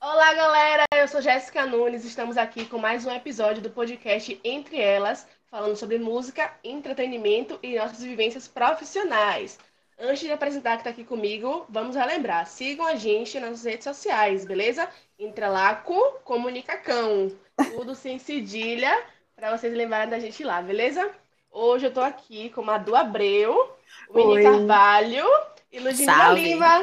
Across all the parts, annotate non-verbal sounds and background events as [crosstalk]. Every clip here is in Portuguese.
Olá, galera! Eu sou Jéssica Nunes. Estamos aqui com mais um episódio do podcast Entre Elas, falando sobre música, entretenimento e nossas vivências profissionais. Antes de apresentar que está aqui comigo, vamos relembrar. Sigam a gente nas redes sociais, beleza? Entrelaco Comunicacão. Tudo sem cedilha, para vocês lembrarem da gente lá, beleza? Hoje eu tô aqui com a Du Abreu, o Mini Carvalho e Ludmila. Lima.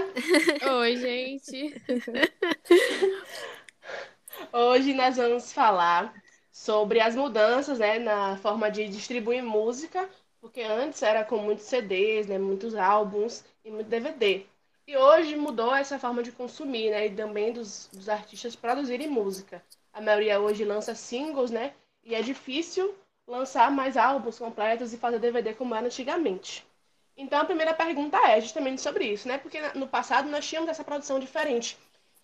[laughs] Oi, gente. [laughs] Hoje nós vamos falar sobre as mudanças, né, na forma de distribuir música, porque antes era com muitos CDs, né, muitos álbuns e muito DVD. E hoje mudou essa forma de consumir, né, e também dos, dos artistas produzirem música. A maioria hoje lança singles, né, e é difícil lançar mais álbuns completos e fazer DVD como era antigamente. Então a primeira pergunta é justamente sobre isso, né, porque no passado nós tínhamos essa produção diferente.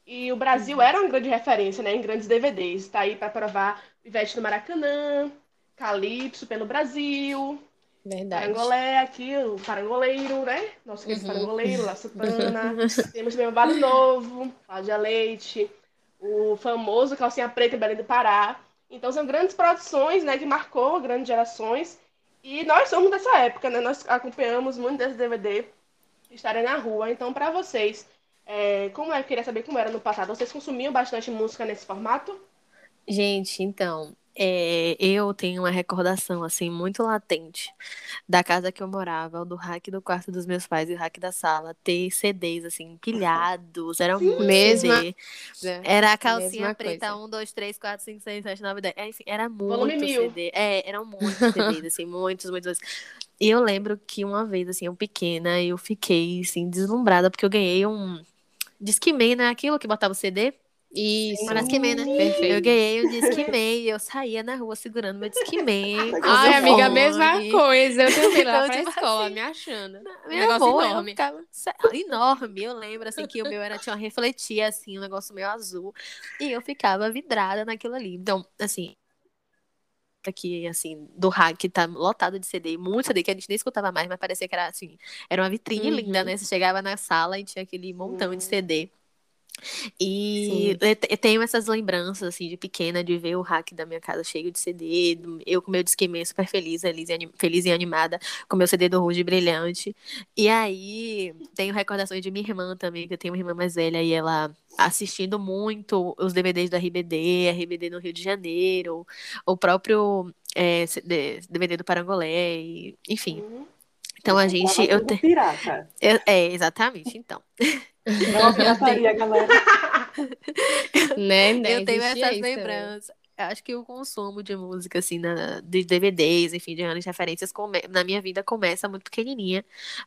E o Brasil era uma grande referência, né, em grandes DVDs. Está aí para provar Ivete do Maracanã, Calypso pelo Brasil, Verdade. Parangolé aqui, o parangoleiro, né? Nosso querido Uhum. parangoleiro, La Sutana. [laughs] Temos também o Babado Novo, Cláudia Leite, o famoso Calcinha Preta e Belém do Pará. Então são grandes produções, né, que marcou grandes gerações. E nós somos dessa época, né? Nós acompanhamos muito desse DVD estarem na rua. Então, para vocês, é, como é? Eu queria saber como era no passado. Vocês consumiam bastante música nesse formato? Gente, então, é, eu tenho uma recordação, assim, muito latente da casa que eu morava, do rack do quarto dos meus pais e o rack da sala, ter CDs, assim, empilhados, era Mesma- CD. Era a calcinha Mesma preta, coisa. 1, 2, 3, 4, 5, 6, 7, 9, 10. É, Enfim, era Volume muito mil. CD. É, eram muitos CDs, assim, muitos, muitos. E eu lembro que uma vez, assim, eu pequena, eu fiquei, assim, deslumbrada, porque eu ganhei um Discman, né? Aquilo que botava o CD. Isso. Parece que né? Perfeito. Eu ganhei o Discman e eu saía na rua segurando meu Discman. Ai, amiga, a fone. mesma coisa. Eu [laughs] também lá Então, pra tipo escola, assim, me achando. Um Meu negócio avô, eu enorme. enorme. Eu lembro assim que o meu era tinha uma refletia assim, um negócio meio azul, e eu ficava vidrada naquilo ali. Então, assim, aqui assim, do hack tá lotado de CD, muito CD que a gente nem escutava mais, mas parecia que era assim, era uma vitrine Uhum. linda, né? Você chegava na sala e tinha aquele montão de Sim. CD. E eu eu tenho essas lembranças, assim, de pequena, de ver o hack da minha casa cheio de CD, eu com meu disquemen super feliz, feliz e, anim- feliz e animada, com meu CD do Ruge Brilhante. E aí, tenho recordações de minha irmã também, que eu tenho uma irmã mais velha, e ela assistindo muito os DVDs do RBD, RBD no Rio de Janeiro, o próprio é, CD DVD do Parangolé, e- enfim. Uhum. Então a gente. Eu te- pirata. eu- é, exatamente, então. [laughs] Não é pirataria, galera. [laughs] Né? né? Eu tenho essas isso lembranças. Eu Acho que o consumo de música, assim, na, de DVDs, enfim, de anos de referências, come- na minha vida começa muito pequenininha.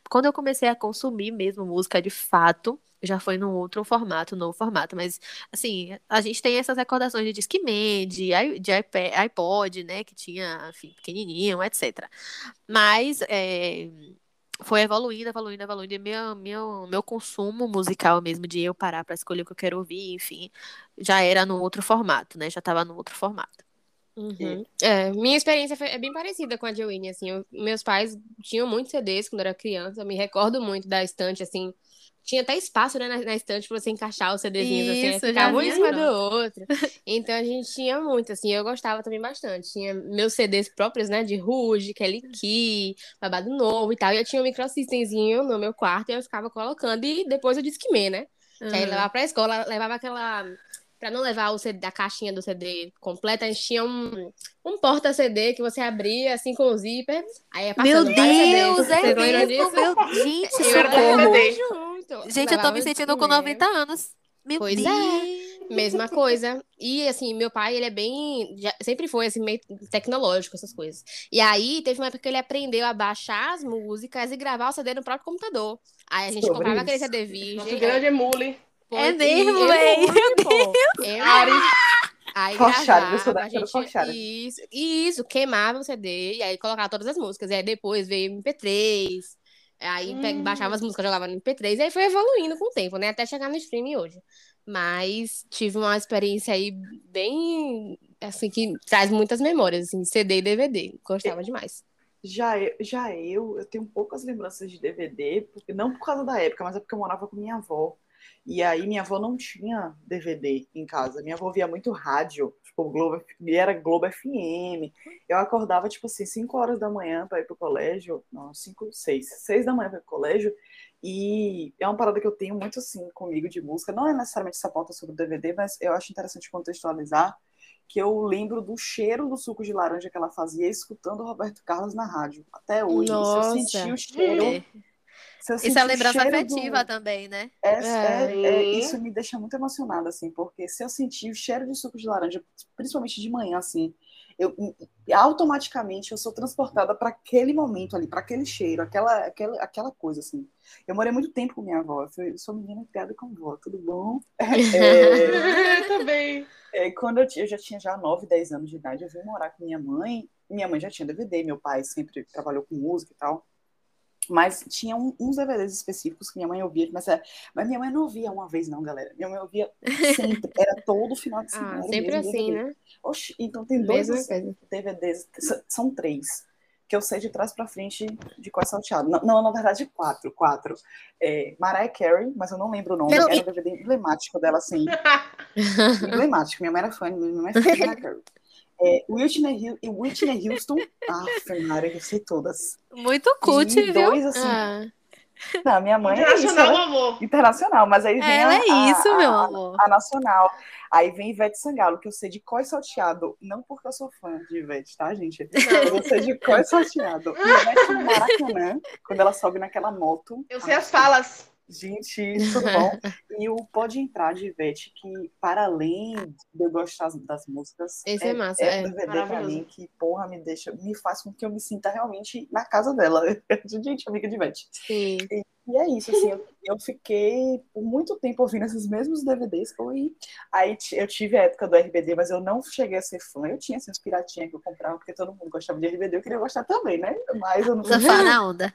Quando eu comecei a consumir mesmo música de fato, já foi num outro formato, novo formato. Mas, assim, a gente tem essas recordações de Discman, de, de iPad, iPod, né, que tinha, enfim, pequenininho, etc. Mas, é, foi evoluindo, evoluindo, evoluindo. E meu, meu, meu consumo musical mesmo, de eu parar pra escolher o que eu quero ouvir, enfim, já era no outro formato, né? Já tava no outro formato. Uhum. É, minha experiência foi- é bem parecida com a de Winnie, assim, eu- meus pais tinham muitos CDs quando eu era criança, eu me recordo muito da estante, assim, tinha até espaço, né, na, na estante pra você encaixar os CDzinhos, assim, Isso, já ficava um em cima do outro, então a gente tinha muito, assim, eu gostava também bastante, tinha meus CDs próprios, né, de Ruge, Kelly Key, Babado Novo e tal, e eu tinha um microsystemzinho no meu quarto e eu ficava colocando, e depois eu Discman, né, que aí Uhum. levava pra escola, levava aquela. Pra não levar o CD, a caixinha do CD completa, a gente tinha um, um porta-CD que você abria assim com o zíper. Aí ia Meu passando vários Deus, CDs. é mesmo, disso? meu... Gente, Eu era socorro. Junto. Gente, eu tô me sentindo com Discman. 90 anos. Meu Pois é. Deus. Mesma coisa. E assim, meu pai, ele é bem. já- sempre foi assim, meio tecnológico, essas coisas. E aí, teve uma época que ele aprendeu a baixar as músicas e gravar o CD no próprio computador. Aí a gente Sobre comprava isso. aquele CD virgem. Nosso grande emule. Pô, É mesmo, véi. muito, pô. É Ari. Aí Rochado, gravava, eu sou da a gente, Rochado. isso, isso, queimava o CD, e aí colocava todas as músicas, e aí depois veio MP3, aí pe- Hum. baixava as músicas, jogava no MP3, e aí foi evoluindo com o tempo, né, até chegar no streaming hoje. Mas tive uma experiência aí bem assim, que traz muitas memórias, assim, CD e DVD. Gostava demais. Já eu, já eu, eu tenho poucas lembranças de DVD, porque não por causa da época, mas é porque eu morava com minha avó. E aí minha avó não tinha DVD em casa. Minha avó via muito rádio, tipo, Globo, era Globo FM. Eu acordava, tipo assim, 5 horas da manhã para ir pro colégio. Não, 5, 6. 6 da manhã para ir pro colégio. E é uma parada que eu tenho muito assim comigo de música. Não é necessariamente essa pauta sobre o DVD, mas eu acho interessante contextualizar que eu lembro do cheiro do suco de laranja que ela fazia escutando o Roberto Carlos na rádio. Até hoje. Nossa. Eu senti o cheiro. É. se eu Isso é lembrança afetiva do- também, né? É, É. é- é- isso me deixa muito emocionada, assim, porque se eu sentir o cheiro de suco de laranja, principalmente de manhã, assim, eu automaticamente eu sou transportada para aquele momento ali, para aquele cheiro, aquela, aquela, aquela coisa, assim. Eu morei muito tempo com minha avó, eu eu sou menina criada com avó, tudo bom? [laughs] É, Eu também. é, quando eu, eu já tinha já 9, 10 anos de idade, eu vim morar com minha mãe. Minha mãe já tinha DVD, meu pai sempre trabalhou com música e tal. Mas tinha um- uns DVDs específicos que minha mãe ouvia, mas, é- mas minha mãe não ouvia uma vez, não, galera. Minha mãe ouvia sempre, era todo final de [laughs] semana. Ah, era o sempre mesmo assim, DVD. né? Oxi, então tem dois Mesma assim. DVDs, são três, que eu sei de trás pra frente de qual salteado. Não, não, na verdade, quatro, quatro. É, Mariah Carey, mas eu não lembro o nome, Pelo- era um DVD emblemático dela, assim. [laughs] emblemático, minha mãe era fã, minha mãe é fã de Mariah Carey. É, Whitney, e Whitney Houston, [laughs] ah, Maria, eu sei todas. Muito cult, e viu? dois, assim, Ah, não, minha mãe é isso, Internacional, né? amor. Internacional, mas aí vem Ela a, é a- isso, a- meu a- amor. a nacional. Aí vem Ivete Sangalo, que eu sei de có e salteado. Não porque eu sou fã de Ivete, tá, gente? [laughs] Mas eu sei de có e salteado. E Ivete no Maracanã, quando ela sobe naquela moto. Eu sei as falas. Gente, tudo bom? E o Pode Entrar de Ivete, que para além de eu gostar das músicas, Esse é massa, é é. um DVD pra mim que, porra, me deixa, me faz com que eu me sinta realmente na casa dela. [laughs] Gente, amiga de Ivete. sim. E é isso, assim, eu, eu fiquei por muito tempo ouvindo esses mesmos DVDs. Foi... Aí eu tive a época do RBD, mas eu não cheguei a ser fã. Eu tinha assim, uns piratinhas que eu comprava, porque todo mundo gostava de RBD, eu queria gostar também, né? Mas eu Surfar [laughs] na onda.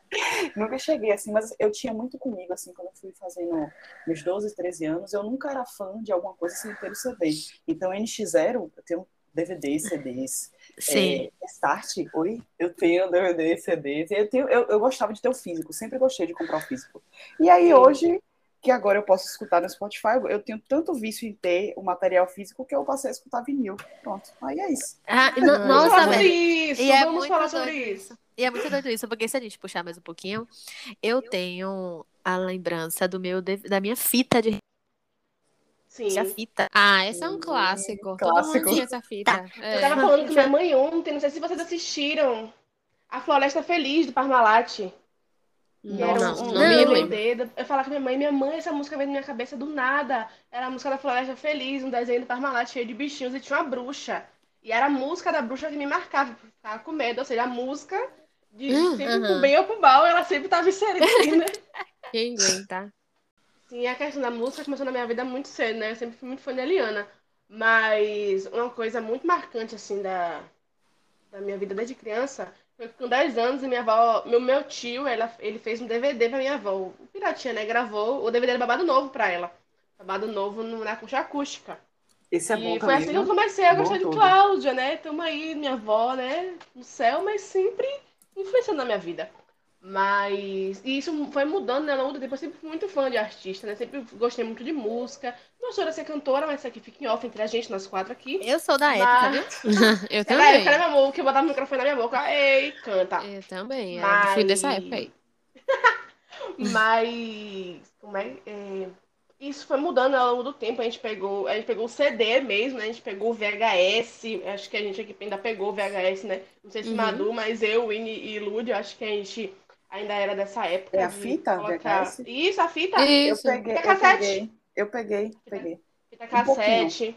nunca cheguei, assim, mas eu tinha muito comigo, assim, quando eu fui fazendo meus 12, 13 anos, eu nunca era fã de alguma coisa sem ter o CD. Então, NX0, eu tenho DVDs, CDs. Sim. É, Start, oi? Eu tenho DVD, CDs. Eu, tenho, eu, eu gostava de ter o físico, sempre gostei de comprar o físico. E aí, Sim. hoje, que agora eu posso escutar no Spotify, eu tenho tanto vício em ter o material físico que eu passei a escutar vinil. Pronto, aí é isso. Ah, [laughs] Vamos nossa, falar sobre velho. isso. E é Vamos muito falar doido sobre isso. E é muito doido isso, porque se a gente puxar mais um pouquinho, eu tenho a lembrança do meu, da minha fita de Sim. a fita. Ah, esse é um clássico. Todo Clássico. mundo tinha essa fita. Eu É. tava falando com minha mãe ontem, não sei se vocês assistiram. A Floresta Feliz, do Parmalat. Não, era não, um, não, me lembro. Eu falava com minha mãe, minha mãe, essa música veio na minha cabeça do nada. Era a música da Floresta Feliz, um desenho do Parmalat cheio de bichinhos e tinha uma bruxa. E era a música da bruxa que me marcava, eu ficava com medo. Ou seja, a música de Hum, sempre aham. pro bem ou pro mal, ela sempre tava inserida né? [laughs] Quem aguenta? Sim, a questão da música começou na minha vida muito cedo, né? Eu sempre fui muito fã de Eliana. Mas uma coisa muito marcante, assim, da, da minha vida desde criança foi que com 10 anos, minha avó, meu, meu tio, ela, ele fez um DVD pra minha avó. O Piratinha, né? Gravou o DVD era Babado Novo pra ela. Babado Novo no- na concha acústica. Esse é bom e foi também. assim que eu comecei a Bom gostar de. Cláudia, né? Tamo aí, minha avó, né? No céu, mas sempre influenciando na minha vida. Mas. E isso foi mudando, né? Ao longo do tempo. Eu sempre fui muito fã de artista, né? Sempre gostei muito de música. Não sou de ser cantora, mas isso aqui fica em off entre a gente, nós quatro aqui. Eu sou da época, viu? [laughs] Eu Era a também. época, né, meu amor? Que eu botava o microfone na minha boca. Ei, canta. Eu também. Eu Mas- fui dessa época aí. [laughs] Mas. Como é? é, Isso foi mudando ao longo do tempo. A gente pegou, a gente pegou o CD mesmo, né? A gente pegou o VHS. Acho que a gente aqui ainda pegou o VHS, né? Não sei se Uhum. Madu, mas eu, Winnie e Lud, eu acho que a gente ainda era dessa época. É a fita colocar- VHS? Isso, a fita. Eu Isso. peguei, Fita eu cassete. peguei, eu peguei, peguei. Fita Um pouquinho. cassete.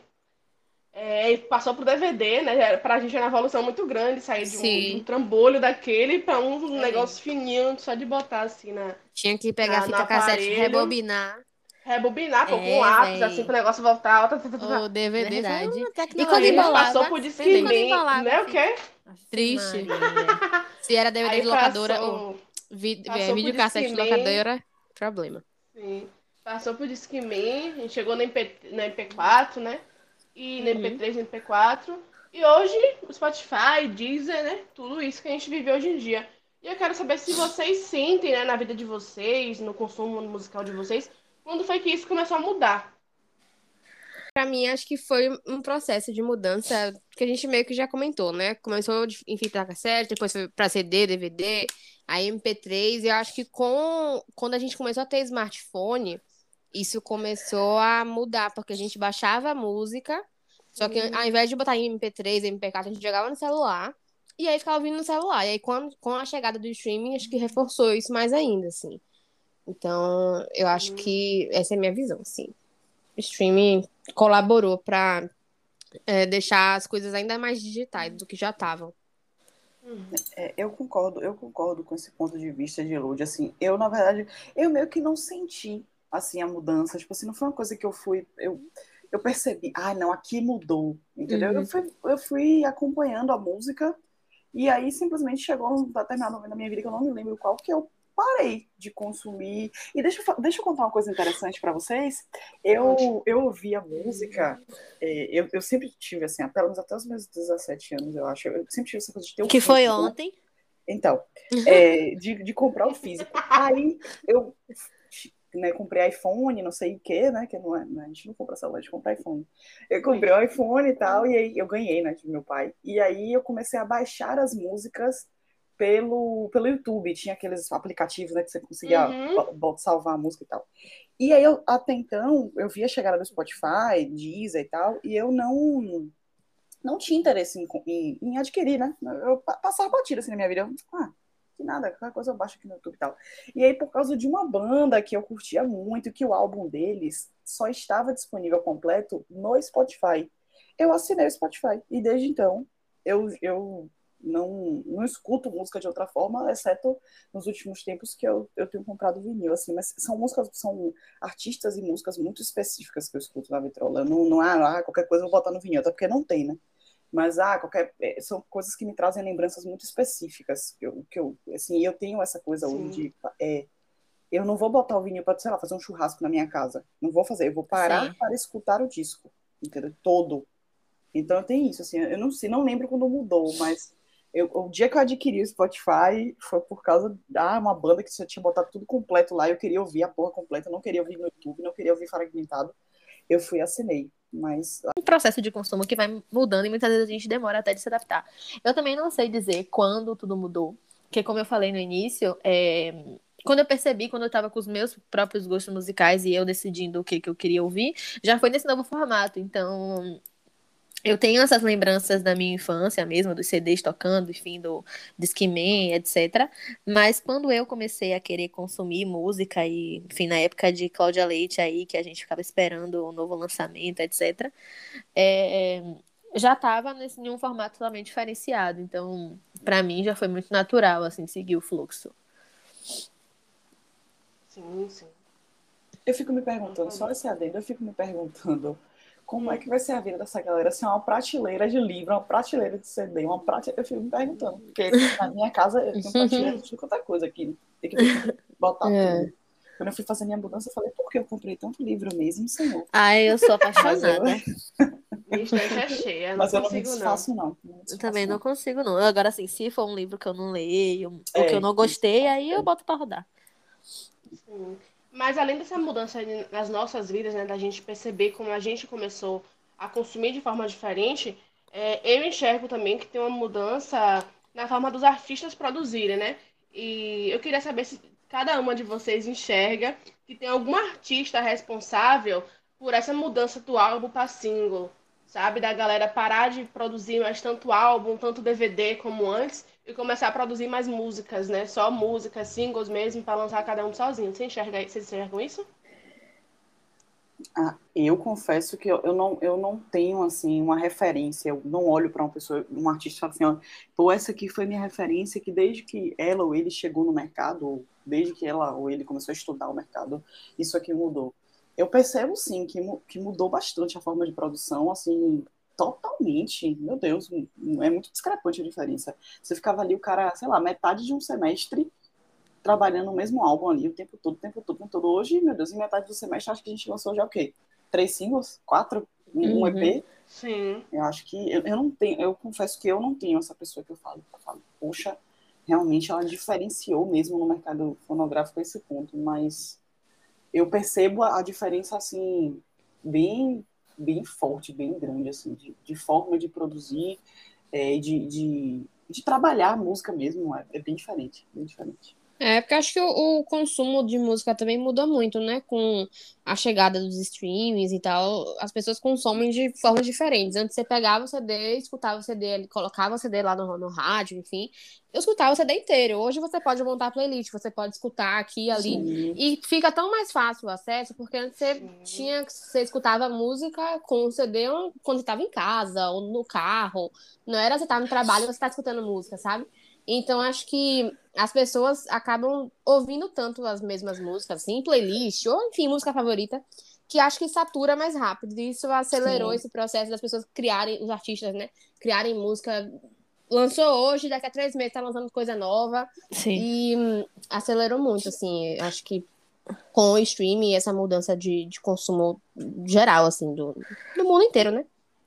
É, e passou pro DVD, né? Pra gente era uma evolução muito grande sair de um, Sim. de um trambolho daquele pra um É. negócio fininho, só de botar assim na. Tinha que pegar a Na- fita no cassete, aparelho. rebobinar. Rebobinar, pô, É, com lápis, véi. assim, pro negócio voltar. Tá, tá, tá, tá. O DVD Verdade. E quando Aí embolava, passou por Quando embolava, né? O quê? Triste. Se era DVD Aí de locadora passou- ou vi- passou é, videocassete de Discman. locadora, problema. Sim. Passou por Discman, a gente chegou no, MP, no MP4, né? E no Uhum. MP3 e no MP4. E hoje, o Spotify, Deezer, né? Tudo isso que a gente vive hoje em dia. E eu quero saber se vocês sentem, né, na vida de vocês, no consumo musical de vocês, quando foi que isso começou a mudar? Pra mim, acho que foi um processo de mudança que a gente meio que já comentou, né? Começou em fita cassete, depois foi pra CD, DVD, aí MP3. E eu acho que com, quando a gente começou a ter smartphone, isso começou a mudar, porque a gente baixava a música, só que ao invés de botar em MP3, MP4, a gente jogava no celular. E aí ficava ouvindo no celular. E aí, quando, com a chegada do streaming, acho que reforçou isso mais ainda, assim. Então, eu acho que essa é a minha visão, assim. O streaming colaborou para é, deixar as coisas ainda mais digitais do que já estavam. É, eu concordo, eu concordo com esse ponto de vista de Lud. Assim, eu, na verdade, eu meio que não senti assim a mudança. Tipo assim, não foi uma coisa que eu fui. Eu, eu percebi, ah, não, aqui mudou. Entendeu? Uhum. Eu, fui, eu fui acompanhando a música. E aí simplesmente chegou um determinado momento da minha vida que eu não me lembro qual que eu parei de consumir. E deixa eu, deixa eu contar uma coisa interessante para vocês. Eu, eu ouvia música, é, eu, eu sempre tive, assim, pelo menos até os meus 17 anos, eu acho. Eu sempre tive essa coisa de ter um Que físico. foi ontem? Então, é, de, de comprar o físico. Aí eu né, comprei iPhone, não sei o que, né? Que não é, né, a gente não compra celular, a gente compra iPhone. Eu comprei o iPhone e tal, e aí eu ganhei, né, de meu pai. E aí eu comecei a baixar as músicas pelo, pelo YouTube. Tinha aqueles aplicativos, né, que você conseguia uhum. salvar a música e tal. E aí, eu, até então, eu via a chegada do Spotify, Deezer e tal, e eu não não tinha interesse em, em, em adquirir, né? Eu passava batida assim na minha vida. Eu, ah, que nada, qualquer coisa eu baixo aqui no YouTube e tal. E aí, por causa de uma banda que eu curtia muito, que o álbum deles só estava disponível completo no Spotify, eu assinei o Spotify. E desde então, eu, eu não, não escuto música de outra forma, exceto nos últimos tempos que eu, eu tenho comprado vinil, assim, mas são músicas, são artistas e músicas muito específicas que eu escuto na vitrola. Não, não ah, qualquer coisa eu vou botar no vinil, até porque não tem, né? Mas, ah, qualquer, é, são coisas que me trazem lembranças muito específicas, que eu, que eu assim, eu tenho essa coisa Sim. hoje de, é, eu não vou botar o vinil para, sei lá, fazer um churrasco na minha casa, não vou fazer, eu vou parar Sim. para escutar o disco, entendeu? Todo. Então, tenho isso, assim, eu não sei, não lembro quando mudou, mas eu, o dia que eu adquiri o Spotify foi por causa da uma banda que você tinha botado tudo completo lá. Eu queria ouvir a porra completa, não queria ouvir no YouTube, não queria ouvir fragmentado. Eu fui e assinei. Mas. Um processo de consumo que vai mudando e muitas vezes a gente demora até de se adaptar. Eu também não sei dizer quando tudo mudou. Porque, como eu falei no início, é... quando eu percebi, quando eu estava com os meus próprios gostos musicais e eu decidindo o que, que eu queria ouvir, já foi nesse novo formato. Então, eu tenho essas lembranças da minha infância mesmo, dos CDs tocando, enfim, do Discman, etc. Mas quando eu comecei a querer consumir música, e, enfim, na época de Cláudia Leite aí, que a gente ficava esperando o novo lançamento, etc., é, já estava em um formato totalmente diferenciado. Então, para mim, já foi muito natural, assim, seguir o fluxo. Sim, sim. Eu fico me perguntando, só esse adendo, eu fico me perguntando como é que vai ser a vida dessa galera se é uma prateleira de livro, uma prateleira de CD, uma prateleira. Eu fico me perguntando, porque na minha casa eu tenho prateleira de qualquer coisa aqui. Tem que botar é. tudo. Quando eu fui fazer minha mudança, eu falei, por que eu comprei tanto livro mesmo, senhor? Ai, eu sou apaixonada. [laughs] Minha estante é cheia, não Mas eu não me desfaço, não. não. eu também não consigo, não. Agora, assim, se for um livro que eu não leio, é, ou que eu não gostei, aí eu boto pra rodar. Sim. Mas além dessa mudança nas nossas vidas, né, da gente perceber como a gente começou a consumir de forma diferente, é, eu enxergo também que tem uma mudança na forma dos artistas produzirem, né? E eu queria saber se cada uma de vocês enxerga que tem algum artista responsável por essa mudança do álbum para single, sabe? Da galera parar de produzir mais tanto álbum, tanto DVD como antes e começar a produzir mais músicas, né? Só músicas, singles mesmo, para lançar cada um sozinho. Você enxerga, vocês enxergam isso? Ah, eu confesso que eu, eu, não, eu não tenho, assim, uma referência. Eu não olho para uma pessoa, um artista assim, ó, pô, essa aqui foi minha referência, que desde que ela ou ele chegou no mercado, ou desde que ela ou ele começou a estudar o mercado, isso aqui mudou. Eu percebo, sim, que, que mudou bastante a forma de produção, assim, totalmente. Meu Deus, é muito discrepante a diferença. Você ficava ali, o cara, sei lá, metade de um semestre trabalhando o mesmo álbum ali o tempo todo, o tempo todo, o tempo todo. Hoje, meu Deus, em metade do semestre, acho que a gente lançou já o quê? Três singles? Quatro? Um, um Uhum. EP, Sim. eu acho que eu, eu não tenho, eu confesso que eu não tenho essa pessoa que eu falo, eu falo, poxa, realmente ela diferenciou mesmo no mercado fonográfico esse ponto, mas eu percebo a, a diferença assim bem bem forte, bem grande assim, de, de forma de produzir, é, de, de, de trabalhar a música mesmo, é, é bem diferente, bem diferente. É, porque acho que o, o consumo de música também mudou muito, né? Com a chegada dos streamings e tal, as pessoas consomem de formas diferentes. Antes você pegava o CD, escutava o CD, colocava o CD lá no, no rádio, enfim. Eu escutava o CD inteiro. Hoje você pode montar playlist, você pode escutar aqui e ali. Sim. E fica tão mais fácil o acesso, porque antes você Sim. tinha, você escutava música com o CD quando estava em casa ou no carro. Não era você estar no trabalho e você estar escutando música, sabe? Então acho que as pessoas acabam ouvindo tanto as mesmas músicas, assim, playlist, ou enfim, música favorita, que acho que satura mais rápido. E isso acelerou Sim. esse processo das pessoas criarem, os artistas, né? Criarem música. Lançou hoje, daqui a três meses tá lançando coisa nova. Sim. E hum, acelerou muito, assim, acho que com o streaming, essa mudança de, de consumo geral, assim, do, do mundo inteiro, né?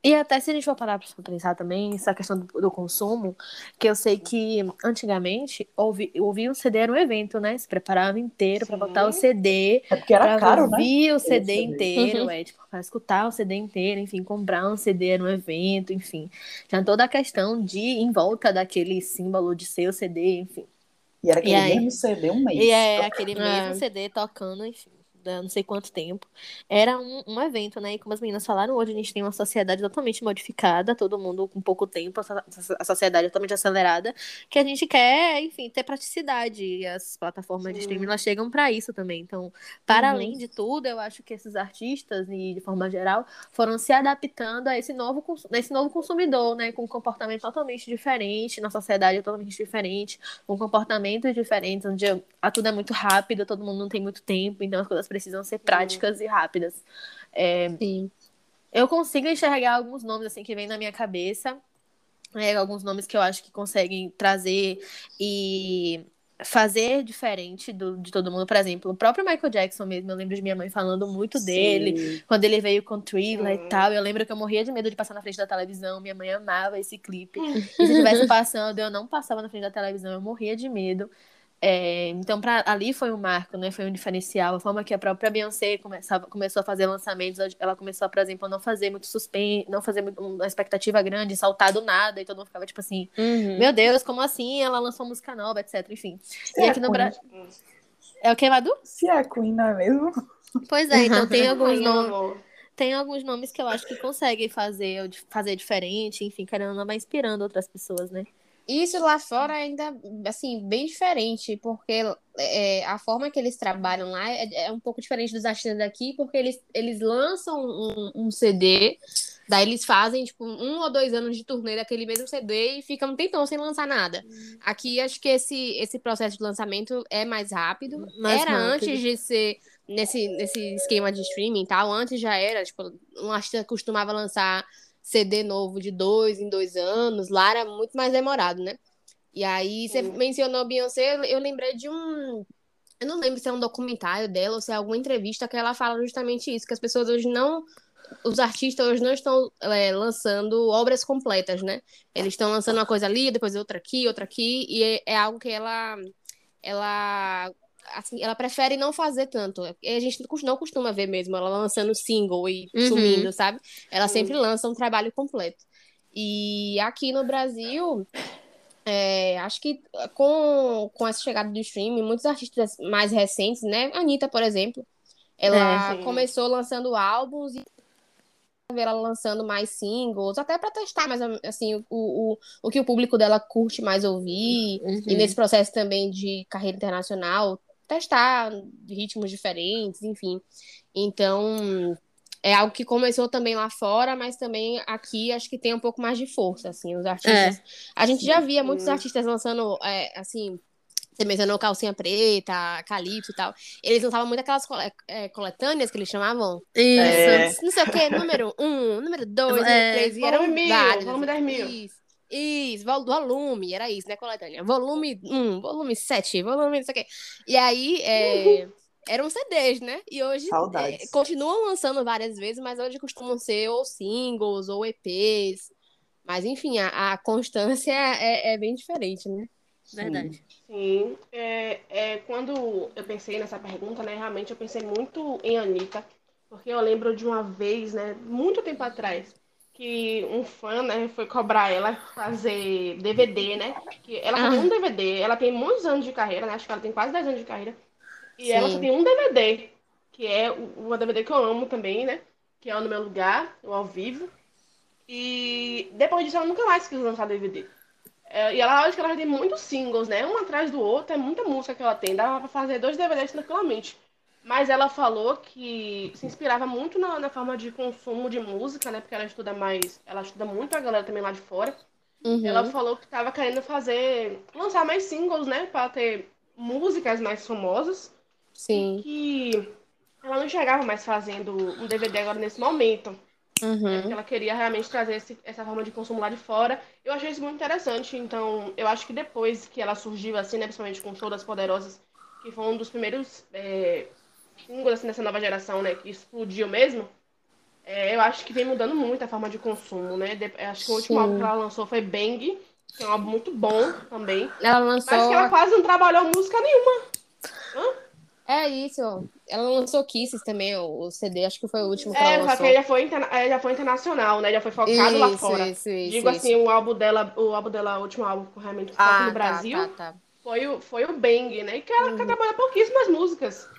E até se a gente for parar pra pensar também, essa questão do, do consumo, que eu sei que antigamente ouvir, ouvir um CD era um evento, né? Se preparava inteiro pra Sim. botar o CD, É porque era pra caro, né? ouvir o CD CD. inteiro, Uhum. é, tipo, pra escutar o CD inteiro, enfim, comprar um CD era um evento, enfim. Tinha toda a questão de em volta daquele símbolo de ser o CD, enfim. E era aquele E aí? mesmo CD um mês. E é aquele É. mesmo CD tocando, enfim, da- não sei quanto tempo. Era um, um evento, né? E como as meninas falaram, hoje a gente tem uma sociedade totalmente modificada, todo mundo com pouco tempo, a so- a sociedade totalmente acelerada, que a gente quer, enfim, ter praticidade. E as plataformas de Sim. streaming, elas chegam para isso também. Então, para Uhum. além de tudo, eu acho que esses artistas, e de forma geral, foram se adaptando a esse novo, esse novo consumidor, né? Com um comportamento totalmente diferente, na sociedade totalmente diferente, com comportamentos diferentes, onde a tudo é muito rápido, todo mundo não tem muito tempo, então as coisas precisam ser práticas e rápidas. É, Sim. eu consigo enxergar alguns nomes assim que vêm na minha cabeça, é, alguns nomes que eu acho que conseguem trazer e fazer diferente do, de todo mundo. Por exemplo, o próprio Michael Jackson mesmo, eu lembro de minha mãe falando muito dele, Sim. quando ele veio com Thriller e Sim. tal. Eu lembro que eu morria de medo de passar na frente da televisão. Minha mãe amava esse clipe. [laughs] E se estivesse passando, eu não passava na frente da televisão, eu morria de medo. É, então, pra, ali foi um marco, né? Foi um diferencial. A forma que a própria Beyoncé começava, começou a fazer lançamentos, ela começou, por exemplo, a não fazer muito suspense, não fazer muito, uma expectativa grande, saltar do nada, e todo mundo ficava tipo assim: Uhum. Meu Deus, como assim? Ela lançou música nova, etc. Enfim. Se E é aqui no. Brasil. É o que, Madu? Se é Queen, não é mesmo? Pois é, então tem [laughs] alguns nomes. Tem alguns nomes que eu acho que conseguem fazer, fazer diferente, enfim, não, vai inspirando outras pessoas, né? Isso lá fora ainda, assim, bem diferente, porque é, a forma que eles trabalham lá é, é um pouco diferente dos artistas daqui, porque eles, eles lançam um, um CD, daí eles fazem, tipo, um ou dois anos de turnê daquele mesmo CD e ficam um tempão sem lançar nada. Aqui, acho que esse, esse processo de lançamento é mais rápido. Mais era rápido. antes de ser nesse, nesse esquema de streaming e tal, antes já era, tipo, um artista costumava lançar CD novo de dois em dois anos, lá era muito mais demorado, né? E aí, você Sim. mencionou Beyoncé, eu- eu lembrei de um. Eu não lembro se é um documentário dela ou se é alguma entrevista que ela fala justamente isso, que as pessoas hoje não. Os artistas hoje não estão é, lançando obras completas, né? Eles estão lançando uma coisa ali, depois outra aqui, outra aqui, e é, é algo que ela. Ela. Assim, ela prefere não fazer tanto. A gente não costuma ver mesmo ela lançando single e Uhum. sumindo, sabe? Ela sempre lança um trabalho completo. E aqui no Brasil, é, acho que com, com essa chegada do streaming, muitos artistas mais recentes, né? A Anitta, por exemplo, ela É, começou lançando álbuns e ver ela lançando mais singles, até para testar mais assim, o, o, o que o público dela curte mais ouvir. Uhum. E nesse processo também de carreira internacional, testar ritmos diferentes, enfim. Então, é algo que começou também lá fora, mas também aqui acho que tem um pouco mais de força, assim, os artistas. A gente já via muitos artistas lançando, é, assim, você mencionou Calcinha Preta, Calypso e tal. Eles lançavam muito aquelas cole- é, coletâneas que eles chamavam. Isso. É. Não sei o quê, número um, número dois, número É, três, e eram volume mil, vários. volume assim. 10 mil. Isso, isso, vol- volume, era isso, né, coletânea? Volume 1, volume 7, volume não sei o quê. E aí, é, eram CDs, né? E hoje Saudades. é, continuam lançando várias vezes, mas hoje costumam ser ou singles ou EPs. Mas enfim, a, a constância é, é bem diferente, né? Verdade. Sim, é, é, quando eu pensei nessa pergunta, né, realmente eu pensei muito em Anitta, porque eu lembro de uma vez, né, muito tempo atrás, que um fã, né, foi cobrar ela fazer DVD, né, que ela só tem um DVD, ela tem muitos anos de carreira, né, acho que ela tem quase 10 anos de carreira, e ela só Sim. tem um DVD, que é uma DVD que eu amo também, né, que é o No Meu Lugar, o ao vivo, e depois disso ela nunca mais quis lançar DVD. É, e ela acho que ela já tem muitos singles, né? Um atrás do outro, é muita música que ela tem. Dava pra fazer dois DVDs tranquilamente. Mas ela falou que se inspirava muito na, na forma de consumo de música, né? Porque ela estuda mais. Ela estuda muito a galera também lá de fora. Uhum. Ela falou que tava querendo fazer. lançar mais singles, né? Pra ter músicas mais famosas. Sim. Que ela não enxergava mais fazendo um DVD agora nesse momento. Uhum. Porque ela queria realmente trazer esse- essa forma de consumo lá de fora. Eu achei isso muito interessante. Então, eu acho que depois que ela surgiu, assim, né, principalmente com o Show das Poderosas, que foi um dos primeiros é, singles assim, dessa nova geração, né, que explodiu mesmo, é, eu acho que vem mudando muito a forma de consumo, né? De- eu acho que o último Sim. álbum que ela lançou foi Bang, que é um álbum muito bom também. Ela Mas lançou. que ela quase não trabalhou música nenhuma. É isso. Ela lançou Kisses também, o, CD, acho que foi o último que É, ela só que lançou. ele já foi, interna- é, já foi internacional, né? Já foi focado lá Isso, fora. isso, isso, Digo isso. assim, o álbum dela, o álbum dela, o último álbum realmente foca Ah, no tá, Brasil, tá, tá. foi o, foi o Bang, né? E que ela que trabalha pouquíssimas músicas.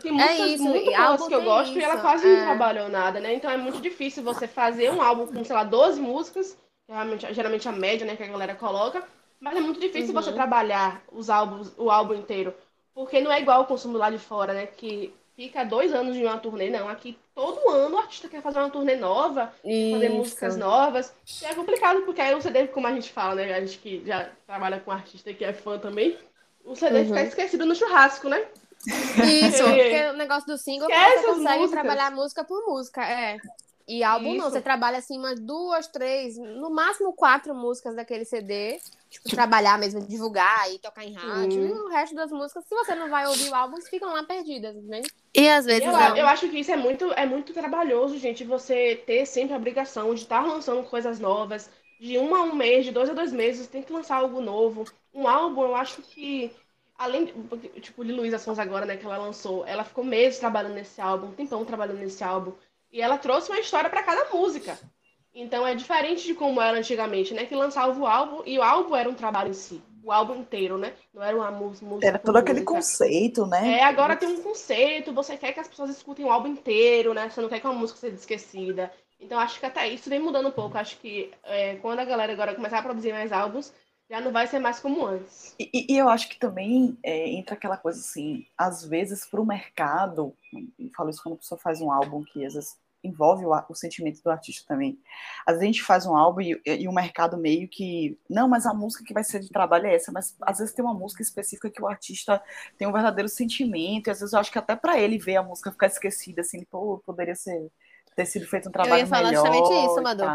Tem músicas É isso, álbum que eu gosto e ela isso, quase é. não trabalhou nada, né? Então é muito difícil você fazer um álbum com, sei lá, 12 músicas, que é geralmente a média, né, que a galera coloca, mas é muito difícil Uhum. você trabalhar os álbuns, o álbum inteiro, porque não é igual o consumo lá de fora, né, que fica dois anos em uma turnê, não. Aqui todo ano o artista quer fazer uma turnê nova, fazer músicas Isso. novas. E é complicado, porque aí o CD, como a gente fala, né? A gente que já trabalha com artista que é fã também, o CD Uhum. fica esquecido no churrasco, né? Isso, É. porque o negócio do single é que Esquece você consegue músicas. trabalhar música por música, é. E álbum não, Isso. você trabalha assim umas duas, três, no máximo quatro músicas daquele CD. Tipo, trabalhar mesmo, divulgar e tocar em rádio. Sim. E o resto das músicas, se você não vai ouvir o álbum, ficam lá perdidas, né? E às vezes eu, não. eu acho que isso é muito, é muito trabalhoso, gente, você ter sempre a obrigação de estar lançando coisas novas. De um a um mês, de dois a dois meses, tem que lançar algo novo. Um álbum, eu acho que, além, de- tipo, de Luísa Sons agora, né, que ela lançou, ela ficou meses trabalhando nesse álbum, um tempão trabalhando nesse álbum. E ela trouxe uma história para cada música. Então é diferente de como era antigamente, né? Que lançava o álbum e o álbum era um trabalho em si. O álbum inteiro, né? Não era uma música. Era todo aquele conceito, né? É, agora tem um conceito, você quer que as pessoas escutem o álbum inteiro, né? Você não quer que uma música seja esquecida. Então acho que até isso vem mudando um pouco. Acho que é, quando a galera agora começar a produzir mais álbuns, já não vai ser mais como antes. E, e- e eu acho que também é, entra aquela coisa assim, às vezes para o mercado, e falo isso quando a pessoa faz um álbum que às vezes envolve o, o sentimento do artista também. Às vezes a gente faz um álbum e, e o mercado meio que, não, mas a música que vai ser de trabalho é essa, mas às vezes tem uma música específica que o artista tem um verdadeiro sentimento, e às vezes eu acho que até para ele ver a música ficar esquecida, assim, pô, poderia ser ter sido feito um trabalho ia falar melhor justamente isso, Amador.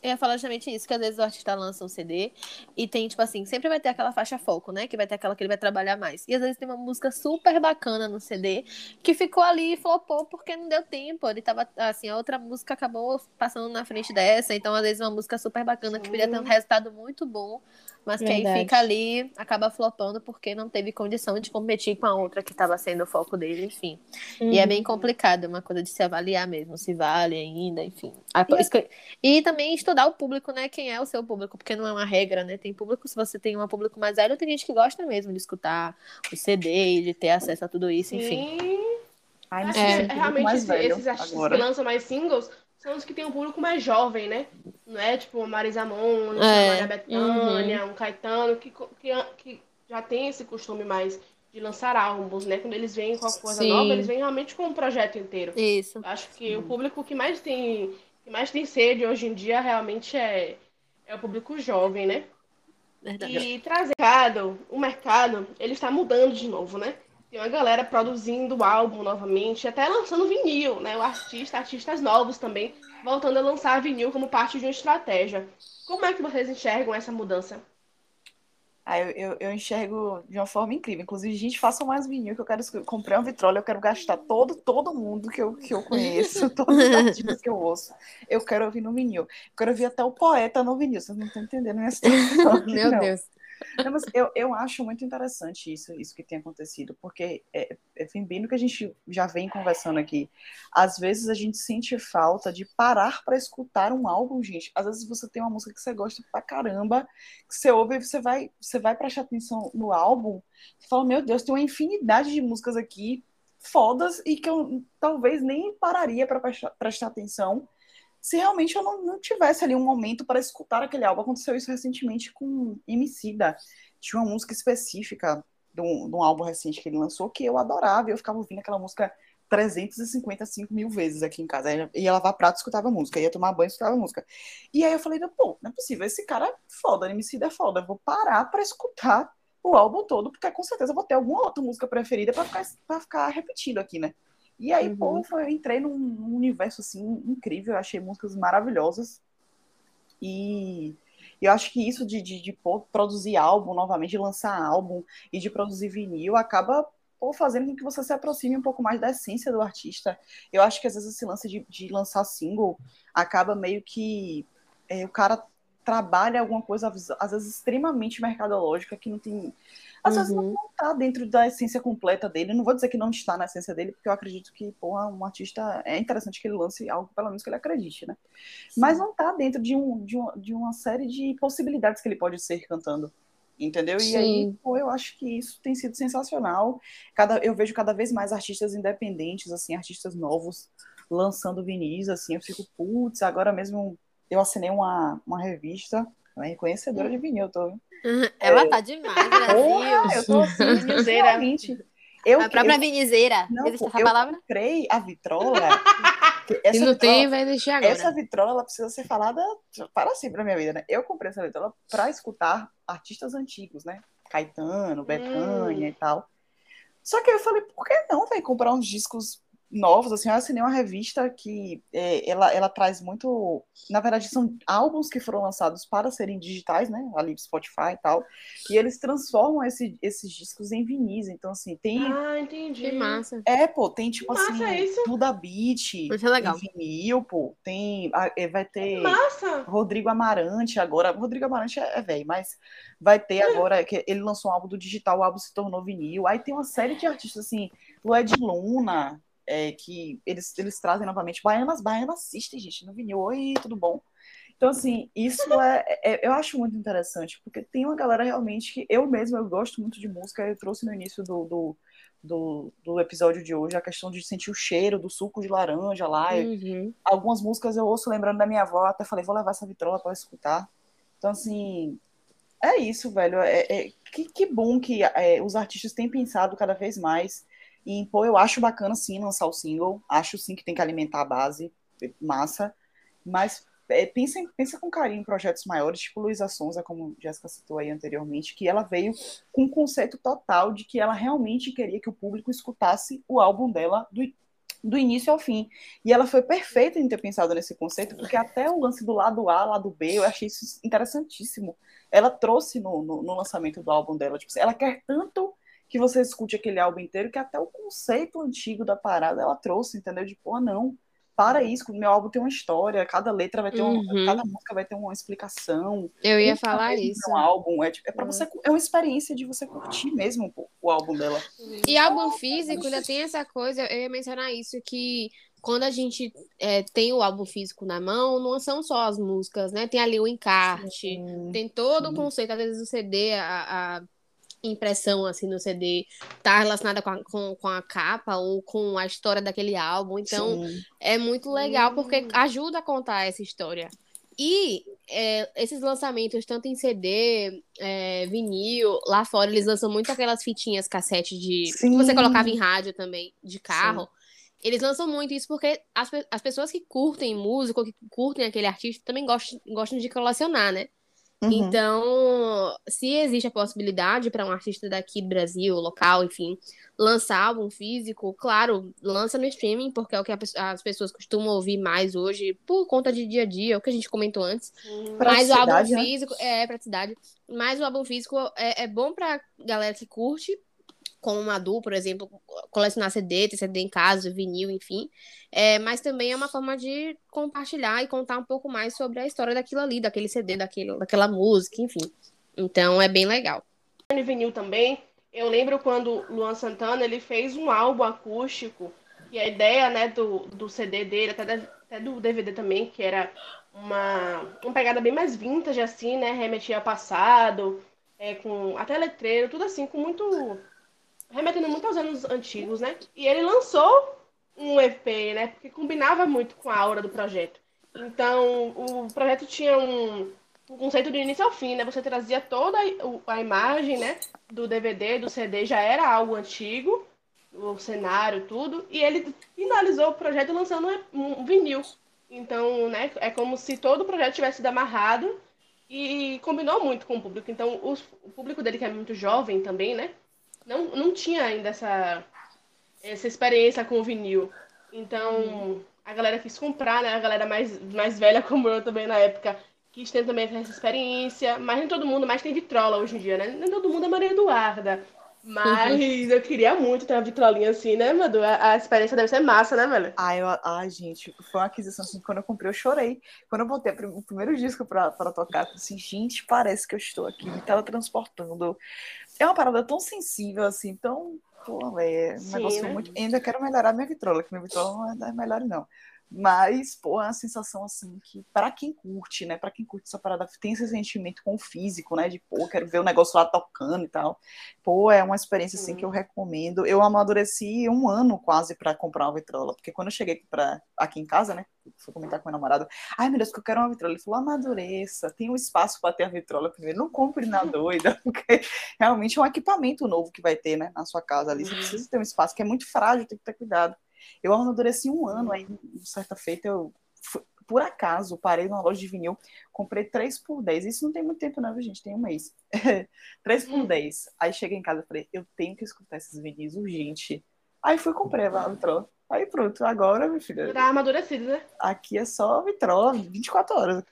Eu ia falar justamente isso, que às vezes o artista lança um CD e tem, tipo assim, sempre vai ter aquela faixa foco, né? Que vai ter aquela que ele vai trabalhar mais. E às vezes tem uma música super bacana no CD que ficou ali e flopou porque não deu tempo. Ele tava, assim, a outra música acabou passando na frente dessa. Então, às vezes, uma música super bacana que podia ter um resultado muito bom, mas que aí Verdade. fica ali, acaba flopando porque não teve condição de competir com a outra que estava sendo o foco dele, enfim. E é bem complicado, é uma coisa de se avaliar mesmo, se vale ainda, enfim. E- E também estudar o público, né? Quem é o seu público, porque não é uma regra, né? Tem público, se você tem um público mais velho, tem gente que gosta mesmo de escutar o CD, de ter acesso a tudo isso, enfim. Sim. Ai, é um realmente mais esse- velho esses artistas agora. que lançam mais singles são os que têm um público mais jovem, né? Não é tipo uma Marisa Monte, É. uma Maria Bethânia, um Caetano, que, que, que já tem esse costume mais de lançar álbuns, né? Quando eles vêm com a coisa Sim. nova, eles vêm realmente com um projeto inteiro. Isso. Eu Acho que o público que mais tem, que mais tem sede hoje em dia realmente é, é o público jovem, né? Verdade. E trazer o mercado, o mercado, ele está mudando de novo, né? Tem uma galera produzindo álbum novamente, até lançando vinil, né? O artista, artistas novos também, voltando a lançar vinil como parte de uma estratégia. Como é que vocês enxergam essa mudança? Aí eu, eu, eu enxergo de uma forma incrível. Inclusive, gente, façam mais vinil que eu quero comprar uma vitrola, eu quero gastar todo, todo mundo que eu, que eu conheço, [laughs] todos os artistas que eu ouço. Eu quero ouvir no vinil. Eu quero ouvir até o poeta no vinil. Vocês não estão entendendo minha [laughs] situação. Meu não. Deus. Não, mas eu, eu acho muito interessante isso, isso que tem acontecido, porque é, é bem do que a gente já vem conversando aqui. Às vezes a gente sente falta de parar para escutar um álbum, gente. Às vezes você tem uma música que você gosta pra caramba, que você ouve e você vai, você vai prestar atenção no álbum, e fala, meu Deus, tem uma infinidade de músicas aqui fodas e que eu talvez nem pararia para prestar, prestar atenção se realmente eu não, não tivesse ali um momento para escutar aquele álbum. Aconteceu isso recentemente com Emicida. Tinha uma música específica de um, de um álbum recente que ele lançou que eu adorava e eu ficava ouvindo aquela música 355 mil vezes aqui em casa. Ia lavar prato, escutava música. Ia tomar banho, escutava música. E aí eu falei, pô, não é possível. Esse cara é foda, Emicida é foda. Eu vou parar para escutar o álbum todo, porque com certeza eu vou ter alguma outra música preferida para ficar, ficar repetido aqui, né? E aí, uhum. pô, eu entrei num, universo assim incrível, eu achei músicas maravilhosas. E eu acho que isso de, de, de produzir álbum novamente, de lançar álbum e de produzir vinil acaba pô, fazendo com que você se aproxime um pouco mais da essência do artista. Eu acho que às vezes esse lance de, de lançar single acaba meio que é, o cara trabalha alguma coisa, às vezes, extremamente mercadológica, que não tem às uhum. vezes não está dentro da essência completa dele. não vou dizer que não está na essência dele, porque eu acredito que, porra, um artista é interessante que ele lance algo, pelo menos que ele acredite, né? Sim. Mas não está dentro de, um, de, um, de uma série de possibilidades que ele pode ser cantando. Entendeu? Sim. E aí, pô, eu acho que isso tem sido sensacional. Cada, eu vejo cada vez mais artistas independentes, assim, artistas novos lançando vinis, assim, eu fico, putz, agora mesmo eu assinei uma, uma revista, uma reconhecedora de vinil, eu tô [laughs] ela é. tá demais, Brasil. Porra, eu tô assim, [laughs] vinizeira. Eu, a própria eu, vinizeira. Não, Existe essa eu palavra? comprei a vitrola. [laughs] Se não vitrola, tem, vai deixar agora. Essa vitrola ela precisa ser falada para sempre na minha vida, né? Eu comprei essa vitrola para escutar artistas antigos, né? Caetano, Betânia hum. e tal. Só que eu falei, por que não, vai comprar uns discos novos, assim, eu assinei uma revista que é, ela, ela traz muito, na verdade são álbuns que foram lançados para serem digitais, né, ali Spotify e tal, e eles transformam esse, esses discos em vinis, então assim, tem... Ah, entendi. Que massa. É, pô, tem tipo massa assim, é isso. Duda Beat, Isso é legal. vinil, pô, tem, é, vai ter massa. Rodrigo Amarante agora, Rodrigo Amarante é, é velho, mas vai ter agora, que ele lançou um álbum do digital, o álbum se tornou vinil, aí tem uma série de artistas assim, Lued Luna, é, que eles, eles trazem novamente. Baianas, baianas assistem, gente, no vinil. Oi, tudo bom? Então, assim, isso é, é, eu acho muito interessante, porque tem uma galera realmente que eu mesma, eu gosto muito de música, eu trouxe no início do, do, do, do episódio de hoje a questão de sentir o cheiro do suco de laranja lá. Uhum. Algumas músicas eu ouço lembrando da minha avó, até falei, vou levar essa vitrola para escutar. Então, assim, é isso, velho. É, é que, que bom que é, os artistas têm pensado cada vez mais e, pô, eu acho bacana sim lançar o single. Acho sim que tem que alimentar a base, massa. Mas é, pensa, pensa com carinho em projetos maiores, tipo Luísa Sonza, como Jéssica citou aí anteriormente, que ela veio com um conceito total de que ela realmente queria que o público escutasse o álbum dela do, do início ao fim. E ela foi perfeita em ter pensado nesse conceito, porque até o lance do lado A, lado B, eu achei isso interessantíssimo. Ela trouxe no, no, no lançamento do álbum dela. Tipo, ela quer tanto que você escute aquele álbum inteiro, que até o conceito antigo da parada ela trouxe, entendeu? De, pô, não, para isso, meu álbum tem uma história, cada letra vai ter uma, uhum. cada música vai ter uma explicação. Eu ia falar isso. Um álbum, é, tipo, é para uhum. você, é uma experiência de você curtir mesmo pô, o álbum dela. E álbum físico ainda tem essa coisa, eu ia mencionar isso, que quando a gente é, tem o álbum físico na mão, não são só as músicas, né? Tem ali o encarte, sim, tem todo sim. o conceito, às vezes o CD, a, a impressão assim no CD tá relacionada com a, com, com a capa ou com a história daquele álbum. Então Sim. é muito legal porque hum. ajuda a contar essa história. E é, esses lançamentos, tanto em CD, é, vinil, lá fora eles lançam muito aquelas fitinhas cassete de. Sim. que você colocava em rádio também, de carro. Sim. Eles lançam muito isso porque as, as pessoas que curtem música, ou que curtem aquele artista, também gostam, gostam de colecionar, né? Uhum. Então, se existe a possibilidade para um artista daqui do Brasil, local, enfim, lançar álbum físico, claro, lança no streaming, porque é o que as pessoas costumam ouvir mais hoje, por conta de dia a dia, o que a gente comentou antes. Mas o álbum né? físico é praticidade. Mas o álbum físico é, é bom pra galera que curte, como uma Madu, por exemplo, colecionar CD, ter CD em casa, vinil, enfim. É, mas também é uma forma de compartilhar e contar um pouco mais sobre a história daquilo ali, daquele CD, daquele, daquela música, enfim. Então é bem legal. vinil também. Eu lembro quando Luan Santana ele fez um álbum acústico e a ideia né, do, do CD dele, até, até do DVD também, que era uma, uma pegada bem mais vintage, assim, né? Remetia ao passado, é, com até letreiro, tudo assim, com muito. Remetendo muito aos anos antigos, né? E ele lançou um EP, né? Porque combinava muito com a aura do projeto. Então, o projeto tinha um, um conceito de início ao fim, né? Você trazia toda a, imagem, né? Do DVD, do CD, já era algo antigo, o cenário, tudo, e ele finalizou o projeto lançando um, um vinil. Então, né? É como se todo o projeto tivesse sido amarrado e combinou muito com o público. Então, os- o público dele, que é muito jovem também, né? Não, não tinha ainda essa, essa experiência com o vinil. Então, a galera quis comprar, né? A galera mais, mais velha, [laughs] como eu também na época, quis ter também essa experiência. Mas nem todo mundo mais tem vitrola hoje em dia, né? Nem todo mundo é Maria Eduarda. Mas eu queria muito ter uma vitrolinha assim, né, Madu? A, a experiência deve ser massa, né, velho? Ai, eu, ai, gente, foi uma aquisição assim, quando eu comprei, eu chorei. Quando eu botei o primeiro disco pra, pra tocar, eu assim, gente, parece que eu estou aqui, me teletransportando. É uma parada tão sensível, assim, tão. Pô, é um Sim, negócio né? muito. Ainda quero melhorar minha vitrola, que minha vitrola não é das melhores, não. Mas, pô, é uma sensação assim que, pra quem curte, né? Pra quem curte essa parada, tem esse sentimento com o físico, né? De, pô, quero ver o negócio lá tocando e tal. Pô, é uma experiência assim Sim. que eu recomendo. Eu amadureci um ano quase pra comprar uma vitrola, porque quando eu cheguei pra, aqui em casa, né? Fui comentar com meu namorado, ai meu Deus, que eu quero uma vitrola. Ele falou, amadureça, tem um espaço pra ter a vitrola primeiro, não compre na [laughs] doida, porque realmente é um equipamento novo que vai ter, né, na sua casa ali. Você Uhum. precisa ter um espaço que é muito frágil, tem que ter cuidado. Eu amadureci um ano, aí, certa feita, eu por acaso parei numa loja de vinil, comprei 3 por 10. Isso não tem muito tempo, não, gente? Tem um mês. [laughs] 3 por 10. Aí cheguei em casa e falei, eu tenho que escutar esses vinis urgente. Aí fui comprei a vitrola. Aí pronto, agora, minha filha, Tá amadurecido, né? aqui é só vitrola 24 horas.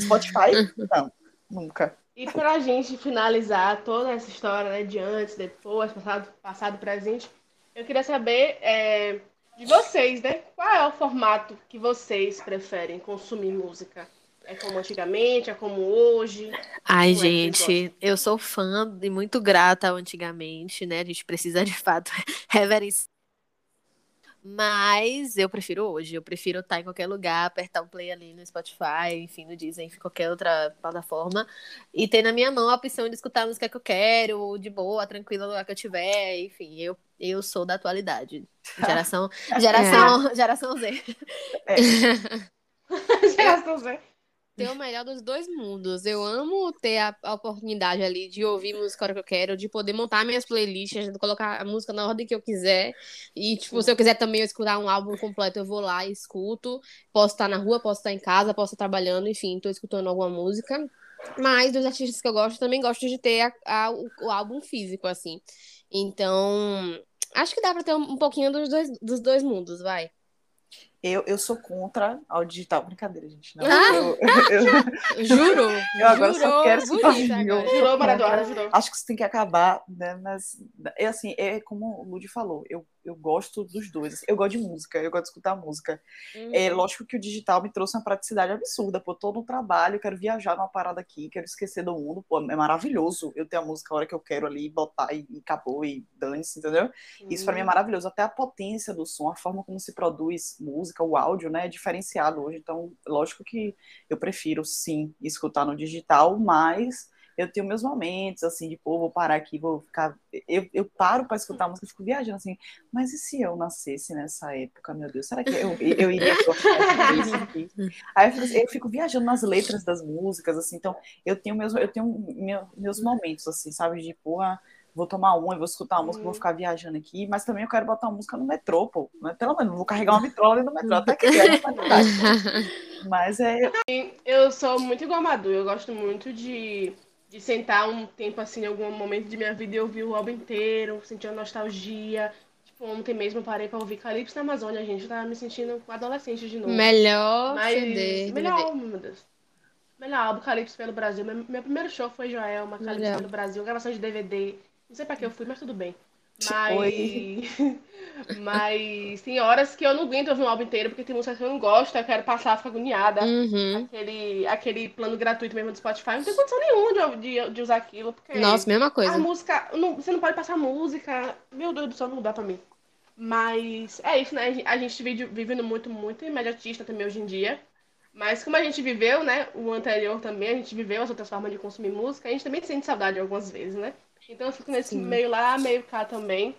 Spotify? [laughs] Não, nunca. E pra gente finalizar toda essa história, né, de antes, depois, passado, passado, presente, eu queria saber é, de vocês, né? Qual é o formato que vocês preferem consumir música? É como antigamente, é como hoje? Ai, Como é gente, eu sou fã e muito grata ao antigamente, né? A gente precisa de fato [laughs] reverenciar. Mas eu prefiro hoje. Eu prefiro estar em qualquer lugar, apertar um play ali no Spotify, enfim, no Deezer, enfim, qualquer outra plataforma, e ter na minha mão a opção de escutar a música que eu quero, de boa, tranquila, no lugar que eu tiver. Enfim, eu, eu sou da atualidade. Geração, [laughs] geração, geração Z. [laughs] [laughs] Geração Z. ter o melhor dos dois mundos. Eu amo ter a, a oportunidade ali de ouvir música hora que eu quero, de poder montar minhas playlists, de colocar a música na ordem que eu quiser. E, tipo, se eu quiser também escutar um álbum completo, eu vou lá e escuto. Posso estar na rua, posso estar em casa, posso estar trabalhando, enfim, tô escutando alguma música. Mas dos artistas que eu gosto, também gosto de ter a- a- o, o álbum físico, assim. Então, acho que dá pra ter um, um pouquinho dos dois, dos dois mundos, vai. Eu, eu sou contra ao digital. Brincadeira, gente. Não. Ah! Eu, eu- [laughs] Juro! [laughs] Eu agora só Jurou quero escutar bonito vinil. agora. Jurou, Maria Eduarda, jurou. Acho que isso tem que acabar, né? Mas é assim, é como o Ludi falou, eu, eu gosto dos dois. assim, Eu gosto de música, eu gosto de escutar música. É Uhum. lógico que o digital me trouxe uma praticidade absurda, pô, tô no trabalho, quero viajar numa parada aqui, quero esquecer do mundo, pô, é maravilhoso eu ter a música a hora que eu quero ali, botar e, e acabou e dane-se, entendeu? Isso pra mim é maravilhoso, até a potência do som, a forma como se produz música, o áudio, né, é diferenciado hoje, então, lógico que eu prefiro, sim, escutar no digital, mas eu tenho meus momentos, assim, de, pô, vou parar aqui, vou ficar... Eu, eu paro pra escutar a música e fico viajando, assim, mas e se eu nascesse nessa época, meu Deus, será que eu, eu iria gostar disso aqui? Aí eu fico, assim, eu fico viajando nas letras das músicas, assim, então eu tenho meus, eu tenho meu- meus momentos, assim, sabe, de, pô, ah, vou tomar um, eu vou escutar uma música, vou ficar viajando aqui, mas também eu quero botar uma música no metrô, pô, né? pelo menos, vou carregar uma vitrola ali no metrô, até que é. [laughs] Mas é. Eu sou muito igual a Madu, eu gosto muito de, de sentar um tempo assim, em algum momento de minha vida e ouvir o álbum inteiro, sentir uma nostalgia. Tipo, ontem mesmo eu parei pra ouvir Calypso na Amazônia, gente. Eu tava me sentindo adolescente de novo. Melhor Mas CD. melhor, DVD. meu Deus. Melhor álbum, Calypso pelo Brasil. Meu, meu primeiro show foi Joelma, Calypso Melhor. pelo Brasil, gravação de DVD. Não sei pra que eu fui, mas tudo bem. Oi. Mas. mas tem horas que eu não aguento ouvir um álbum inteiro, porque tem músicas que eu não gosto, eu quero passar, ficar agoniada. Uhum. Aquele, aquele plano gratuito mesmo do Spotify, não tem condição nenhuma de, de, de usar aquilo, porque Nossa, mesma a coisa. música, não- você não pode passar música. Meu Deus do céu, não dá pra mim. Mas é isso, né? A gente vive, vive no muito, muito imediatista também hoje em dia. Mas como a gente viveu, né? O anterior também, a gente viveu as outras formas de consumir música, a gente também sente saudade algumas vezes, né? Então eu fico nesse Sim. meio lá, meio cá também.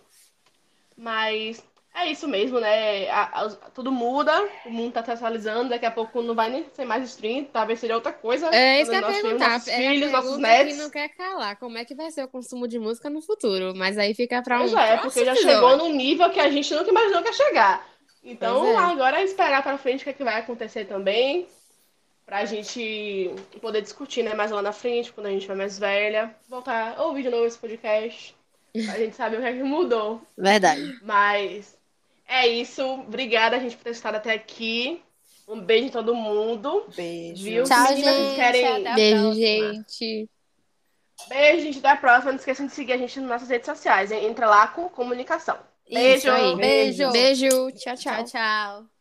Mas é isso mesmo, né? A- a- tudo muda, o mundo tá se atualizando, daqui a pouco não vai nem ser mais stream, talvez seja outra coisa. É isso que eu ia perguntar. nossos É filhos, nossos netos. que não quer calar. Como é que vai ser o consumo de música no futuro? Mas aí fica pra Pois um é, porque já chegou num nível que a gente nunca imaginou que ia chegar. Então, é. agora é esperar pra frente o que, é que vai acontecer também. Pra gente poder discutir, né, mais lá na frente, quando a gente for mais velha. Voltar a ouvir de novo esse podcast. A gente sabe o que é que mudou. Verdade. Mas é isso. Obrigada, gente, por ter estado até aqui. Um beijo em todo mundo. Beijo. Viu? Tchau, Meninas, gente. querem- Até a Beijo, próxima. gente. Beijo, gente. Até a próxima. Não esqueçam de seguir a gente nas nossas redes sociais. hein? Entra lá com comunicação. Beijo. Isso aí. Beijo. Beijo. Tchau, tchau. Tchau, tchau.